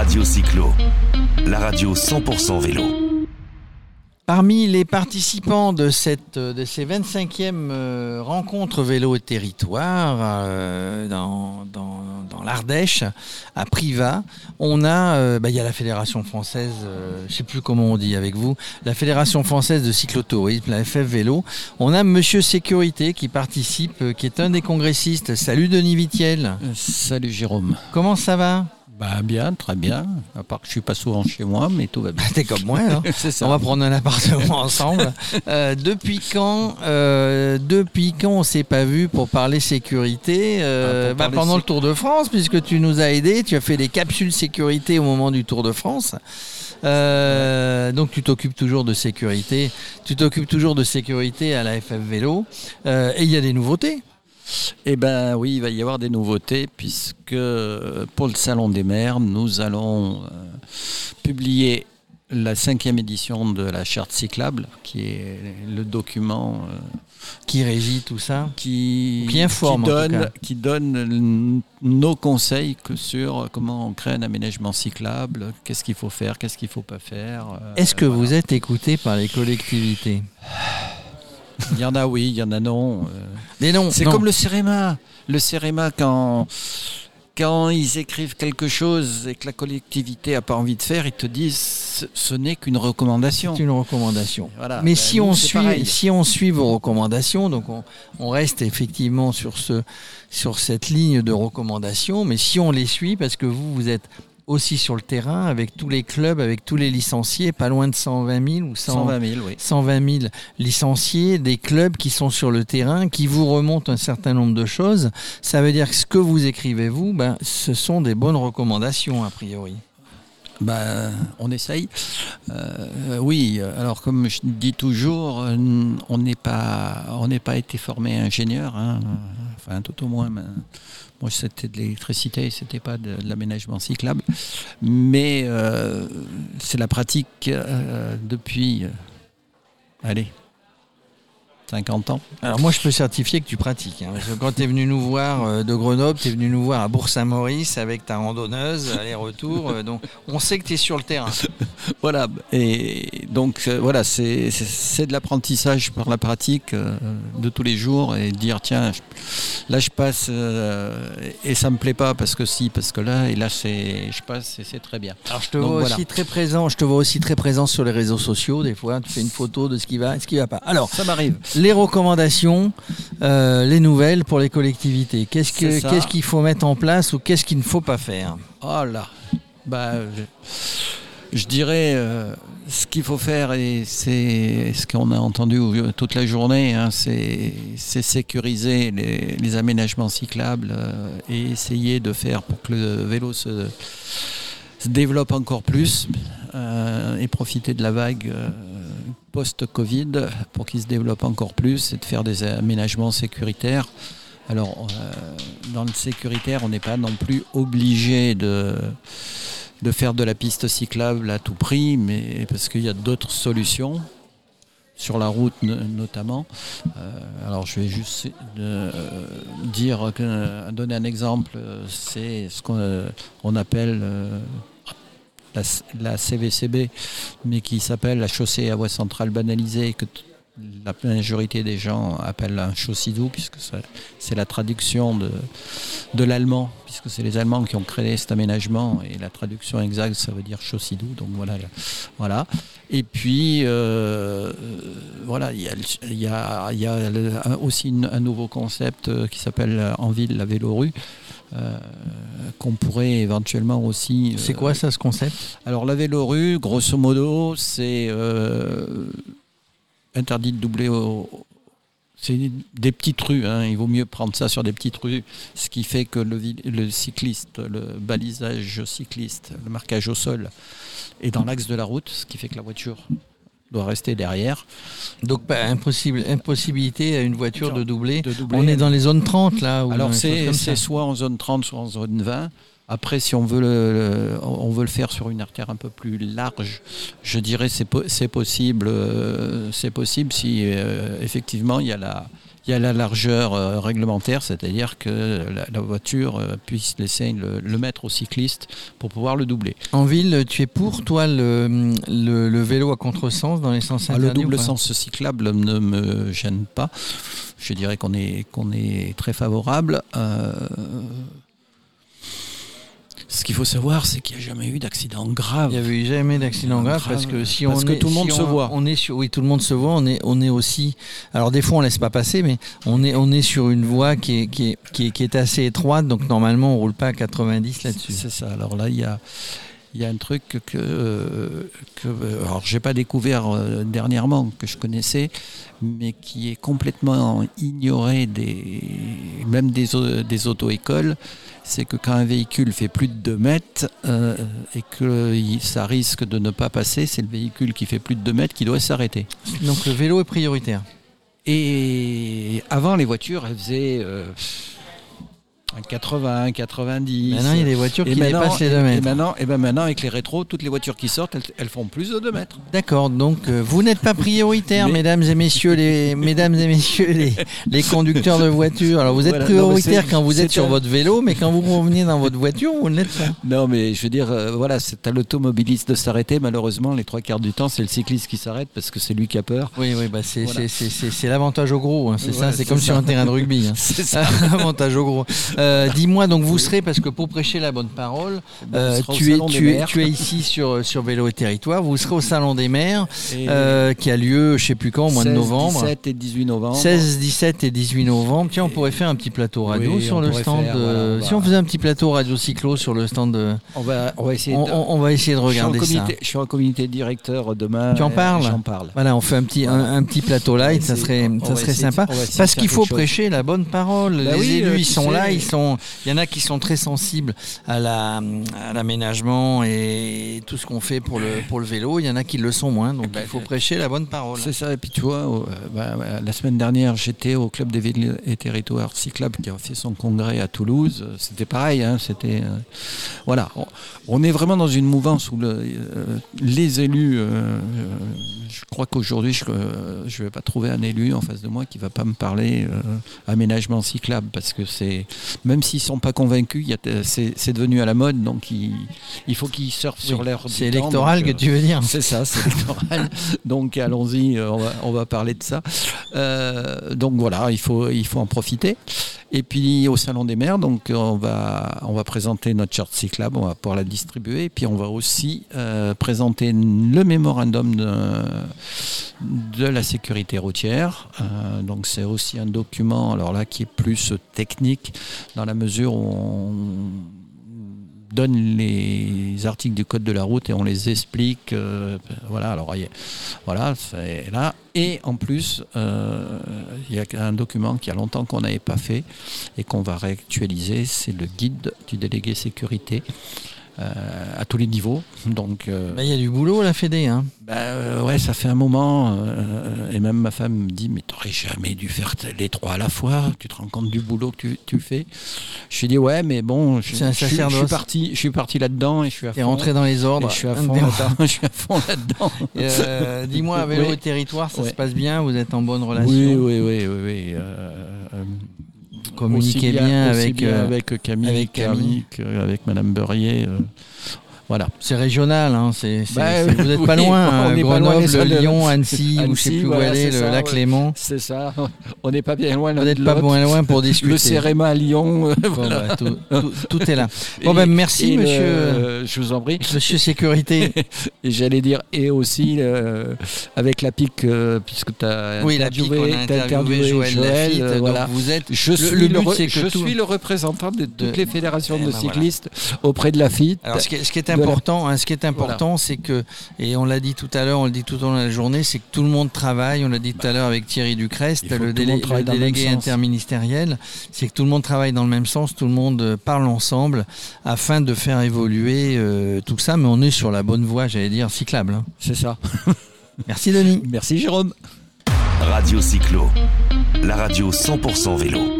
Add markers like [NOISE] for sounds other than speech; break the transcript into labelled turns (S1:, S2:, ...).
S1: Radio Cyclo, la radio 100% vélo.
S2: Parmi les participants de, cette, de ces 25e euh, rencontres vélo et territoire euh, dans, dans, dans l'Ardèche, à Privas, on a, euh, bah, il y a la Fédération française, euh, je sais plus comment on dit avec vous, la Fédération française de cyclotourisme, la FF Vélo. On a Monsieur Sécurité qui participe, qui est un des congressistes. Salut Denis Vitiel.
S3: Salut Jérôme.
S2: Comment ça va?
S3: Bah bien, très bien. À part que je suis pas souvent chez moi, mais tout va bien. [LAUGHS]
S2: T'es comme moi, hein [LAUGHS]
S3: ça.
S2: On va prendre un appartement [LAUGHS] ensemble. Euh, depuis quand, euh, depuis quand on s'est pas vu pour parler sécurité euh,
S3: Ah, pour
S2: bah,
S3: parler
S2: Pendant le Tour de France, puisque tu nous as aidés, tu as fait des capsules sécurité au moment du Tour de France. Euh, donc tu t'occupes toujours de sécurité. Tu t'occupes toujours de sécurité à la FF Vélo. Euh, et il y a des nouveautés.
S3: Eh ben oui, il va y avoir des nouveautés puisque pour le Salon des maires, nous allons euh, publier la cinquième édition de la charte cyclable, qui est le document euh,
S2: Qui régit tout ça
S3: qui,
S2: Qui informe, en
S3: qui
S2: tout
S3: donne,
S2: cas.
S3: qui donne n- nos conseils que sur comment on crée un aménagement cyclable, qu'est-ce qu'il faut faire, qu'est-ce qu'il faut pas faire. euh,
S2: Est-ce que
S3: voilà.
S2: vous êtes écouté par les collectivités? [LAUGHS]
S3: Il y en a oui, il y en a non. euh.
S2: Des noms.
S3: C'est
S2: non.
S3: comme le CEREMA. Le CEREMA, quand, quand ils écrivent quelque chose et que la collectivité n'a pas envie de faire, ils te disent ce, n'est qu'une recommandation.
S2: C'est une recommandation.
S3: Voilà.
S2: Mais
S3: Ben,
S2: si,
S3: nous,
S2: on suit,
S3: pareil.
S2: si on suit vos recommandations, donc on, on reste effectivement sur, ce, sur cette ligne de recommandations, mais si on les suit, parce que vous, vous êtes aussi sur le terrain avec tous les clubs, avec tous les licenciés, pas loin de 120 000 ou 100
S3: 120 000, oui.
S2: 120 000 licenciés, des clubs qui sont sur le terrain, qui vous remontent un certain nombre de choses. Ça veut dire que ce que vous écrivez, vous, ben, ce sont des bonnes recommandations, a priori.
S3: Ben, on essaye. Euh, oui, alors comme je dis toujours, euh, on n'est pas, on n'est pas été formé ingénieur, hein. Enfin tout au moins. moi, c'était de l'électricité, c'était pas de, de l'aménagement cyclable, mais euh, c'est la pratique euh, depuis, euh, allez, 50 ans.
S2: Alors moi, je peux certifier que tu pratiques. hein, parce que quand tu es venu nous voir euh, de Grenoble, tu es venu nous voir à Bourg-Saint-Maurice avec ta randonneuse, [LAUGHS] aller-retour. euh, donc on sait que tu es sur le terrain. [LAUGHS]
S3: Voilà, et donc euh, voilà, c'est de l'apprentissage par la pratique de tous les jours et dire tiens, je- là je passe et ça me plaît pas parce que si, parce que là, et là c'est je passe et c'est très bien.
S2: Alors je te
S3: Donc,
S2: vois
S3: voilà.
S2: aussi très présent. Je te vois aussi très présent sur les réseaux sociaux. Des fois, tu fais une photo de ce qui va et ce qui va pas. Alors
S3: Ça m'arrive.
S2: Les recommandations, euh, les nouvelles pour les collectivités. Qu'est-ce que qu'il faut mettre en place ou qu'est-ce qu'il ne faut pas faire?
S3: Oh là, bah, je, je dirais euh, ce qu'il faut faire et c'est ce qu'on a entendu toute la journée, hein, c'est sécuriser les, les aménagements cyclables euh, et essayer de faire pour que le vélo se, se développe encore plus et profiter de la vague. post-Covid pour qu'il se développe encore plus et de faire des aménagements sécuritaires. Alors, euh, dans le sécuritaire, on n'est pas non plus obligé de, de faire de la piste cyclable à tout prix, mais parce qu'il y a d'autres solutions sur la route no- notamment. Euh, alors je vais juste euh, dire, donner un exemple, c'est ce qu'on on appelle la, CVCB, mais qui s'appelle la chaussée à voie centrale banalisée, que la majorité des gens appellent un chaussidou, puisque c'est la traduction de, de l'allemand, puisque c'est les Allemands qui ont créé cet aménagement, et la traduction exacte, ça veut dire chaussidou, donc voilà. voilà. Et puis, euh, euh, voilà, il y a, y y a aussi un nouveau concept euh, qui s'appelle en ville la vélorue, euh, qu'on pourrait éventuellement aussi...
S2: C'est
S3: euh,
S2: quoi ça, ce concept?
S3: Alors la vélorue, grosso modo, c'est euh, interdit de doubler au... C'est des petites rues, hein, il vaut mieux prendre ça sur des petites rues, ce qui fait que le cycliste, le balisage cycliste, le marquage au sol est dans l'axe de la route, ce qui fait que la voiture doit rester derrière.
S2: Donc pas impossible, impossibilité à une voiture de doubler.
S3: De doubler.
S2: On est dans les zones 30 là.
S3: Alors c'est soit en zone 30, soit en zone 20. Après, si on veut le, le- on veut le faire sur une artère un peu plus large, je dirais c'est po- c'est possible. euh, c'est possible si euh, effectivement il y a la il y a la largeur euh, réglementaire, c'est-à-dire que la, la voiture euh, puisse laisser le, le mettre au cycliste pour pouvoir le doubler.
S2: En ville, tu es pour toi le, le, le vélo à contresens dans les sens
S3: Ah, le
S2: interdits
S3: double sens cyclable ne me gêne pas. Je dirais qu'on est, qu'on est très favorable. Euh, ce qu'il faut savoir, c'est qu'il n'y a jamais eu d'accident grave.
S2: Il n'y avait jamais d'accident grave
S3: Grave.
S2: parce que si
S3: Parce
S2: on
S3: que
S2: est,
S3: tout le monde
S2: si
S3: se voit.
S2: On est sur, oui, tout le monde se voit. On est, on est aussi. Alors des fois on laisse pas passer, mais on est, on est sur une voie qui est, qui est, qui est, qui est assez étroite, donc normalement on roule pas à 90 là-dessus.
S3: C'est ça. Alors là, il y a, il y a un truc que, que euh, alors j'ai pas découvert euh, dernièrement que je connaissais, mais qui est complètement ignoré des, même des, des auto-écoles. C'est que quand un véhicule fait plus de 2 mètres euh, et que ça risque de ne pas passer, c'est le véhicule qui fait plus de 2 mètres qui doit s'arrêter.
S2: Donc le vélo est prioritaire.
S3: Et avant, les voitures, elles faisaient euh, 80, 90.
S2: Maintenant il y a des voitures
S3: Et
S2: qui dépassent les 2
S3: et
S2: mètres.
S3: maintenant, et ben maintenant, avec les rétros, toutes les voitures qui sortent, elles, elles font plus de 2 mètres.
S2: D'accord, donc euh, vous n'êtes pas prioritaire,
S3: Mais-
S2: mesdames et messieurs les [LAUGHS] mesdames et messieurs les, les conducteurs de voitures. Alors vous êtes
S3: Voilà,
S2: prioritaire quand vous êtes sur
S3: un-
S2: votre vélo, mais quand vous revenez dans votre voiture, vous ne l'êtes pas.
S3: Non, mais je veux dire, euh, voilà, c'est à l'automobiliste de s'arrêter. Malheureusement, les trois quarts du temps, c'est le cycliste qui s'arrête parce que c'est lui qui a peur.
S2: Oui, oui, bah c'est
S3: Voilà.
S2: l'avantage au gros, hein, c'est ça, c'est comme
S3: ça.
S2: sur un terrain de rugby. hein. [LAUGHS]
S3: C'est ça. [LAUGHS]
S2: Avantage au gros. Euh, Dis-moi, donc vous serez, parce que pour prêcher la bonne parole, euh,
S3: On sera au
S2: tu, es,
S3: Salon des
S2: tu, es,
S3: maires.
S2: tu es ici sur, sur Vélo et Territoire, vous serez au Salon des maires, euh, qui a lieu, je sais plus quand, au mois de
S3: 16,
S2: novembre.
S3: 17 et 18 novembre.
S2: 16, 17 et 18 novembre. Tiens, on pourrait faire un petit plateau radio
S3: Oui,
S2: sur le stand.
S3: faire,
S2: de-
S3: voilà, on va-
S2: Si on faisait un petit plateau radio cyclo sur le stand de.
S3: On va, on va essayer de.
S2: on- on va essayer de
S3: je, suis en
S2: regarder ça.
S3: je suis en comité directeur demain.
S2: Tu en parles
S3: J'en parle.
S2: Voilà, on fait un petit, un, un petit plateau light, ça serait, ça serait sympa. Parce qu'il faut prêcher la bonne parole.
S3: Bah
S2: les
S3: oui,
S2: élus,
S3: euh,
S2: ils sont là, ils sont. Il y en a qui sont très sensibles à la, à l'aménagement et tout ce qu'on fait pour le, pour le vélo. Il y en a qui le sont moins. Donc
S3: Bah,
S2: il faut prêcher la bonne parole.
S3: C'est ça, et puis tu vois, euh, bah, bah, la semaine dernière, j'étais au Club des villes et territoires cyclables qui a fait son congrès à Toulouse. C'était pareil, hein, c'était. euh, voilà, on, on est vraiment dans une mouvance où le, euh, les élus. euh, je crois qu'aujourd'hui, je ne vais pas trouver un élu en face de moi qui va pas me parler euh, aménagement cyclable parce que c'est. Même s'ils sont pas convaincus, a- c'est c'est devenu à la mode, donc il, il faut qu'ils surfent sur l'air.
S2: C'est électoral
S3: donc,
S2: que
S3: euh,
S2: tu veux dire.
S3: c'est ça, c'est électoral. [LAUGHS] donc allons-y, euh, on va, on va parler de ça. Euh, donc voilà, il faut, il faut en profiter. Et puis au Salon des maires, donc on va, on va présenter notre charte cyclable, on va pouvoir la distribuer. Et puis on va aussi euh, présenter le mémorandum de, de la sécurité routière. Euh, donc c'est aussi un document, alors là, qui est plus technique, dans la mesure où on donne les articles du code de la route et on les explique. euh, voilà, alors voilà, c'est là. Et en plus, euh, il y a un document qui a longtemps qu'on n'avait pas fait et qu'on va réactualiser, c'est le guide du délégué sécurité. Euh, à tous les niveaux. Donc, euh,
S2: Bah, Il y a du boulot à la Fédé. Hein.
S3: bah, euh, ouais, ça fait un moment. et même ma femme me dit Mais t'aurais jamais dû faire les trois à la fois. Tu te rends compte du boulot que tu, tu fais? Je lui ai dit Ouais, mais bon, je, je suis- je
S2: sacerdoce.
S3: suis parti, je suis parti là-dedans et je suis à
S2: T'es
S3: fond.
S2: rentré dans les ordres.
S3: je suis à fond
S2: Des-
S3: là-dedans. [LAUGHS] je suis à fond là-dedans. [LAUGHS]
S2: Euh, Dis-moi, vélo
S3: Oui.
S2: et territoire, ça se passe bien? Vous êtes en bonne relation?
S3: Oui, oui, oui, oui. oui, euh, euh,
S2: Communiquez
S3: aussi
S2: bien
S3: aussi
S2: avec,
S3: bien
S2: euh,
S3: avec Camille,
S2: avec Camille.
S3: Avec Madame Beurrier. Euh, voilà.
S2: C'est régional, hein, c'est, c'est-
S3: Bah,
S2: c'est- vous n'êtes pas
S3: oui,
S2: loin. [LAUGHS]
S3: on
S2: hein,
S3: n'est pas loin
S2: Grenoble,
S3: de
S2: Lyon. Annecy, ou je sais
S3: Annecy,
S2: plus où aller, le
S3: ça,
S2: lac
S3: ouais.
S2: Léman.
S3: C'est ça. [LAUGHS] On n'est pas bien loin
S2: Vous
S3: l'un de
S2: n'êtes pas
S3: l'autre.
S2: loin, pour [LAUGHS] discuter.
S3: Le CEREMA à Lyon. euh, voilà.
S2: bah, tout, tout- tout est là. Bon,
S3: Et-
S2: ben, merci,
S3: le-
S2: monsieur.
S3: euh, je vous en prie.
S2: Monsieur Sécurité.
S3: Et j'allais dire, et aussi euh, avec la PIC, euh, puisque tu as
S2: oui, la pique, on a
S3: t'as
S2: interviewé Joël, Lafitte.
S3: euh,
S2: donc
S3: voilà.
S2: vous êtes.
S3: Je,
S2: le-
S3: suis,
S2: le
S3: le,
S2: but, c'est que
S3: je suis le représentant de toutes les fédérations
S2: Eh
S3: de
S2: ben, voilà.
S3: cyclistes auprès de la FIT.
S2: Alors, ce qui est, ce qui est
S3: de la-
S2: important, hein, ce qui est important, c'est que, et on l'a dit tout à l'heure, on le dit tout au long de la journée, c'est que tout le monde travaille. On l'a dit tout à l'heure avec Thierry Ducrest, le, délé- délégué interministériel. C'est que tout le monde travaille dans le même sens, tout le monde euh, parle ensemble afin de faire évoluer euh, tout ça. Mais on est sur la bonne voie, j'allais dire, cyclable. hein.
S3: C'est ça. [LAUGHS]
S2: Merci Denis.
S3: Merci Jérôme.
S1: Radio Cyclo, la radio 100% vélo.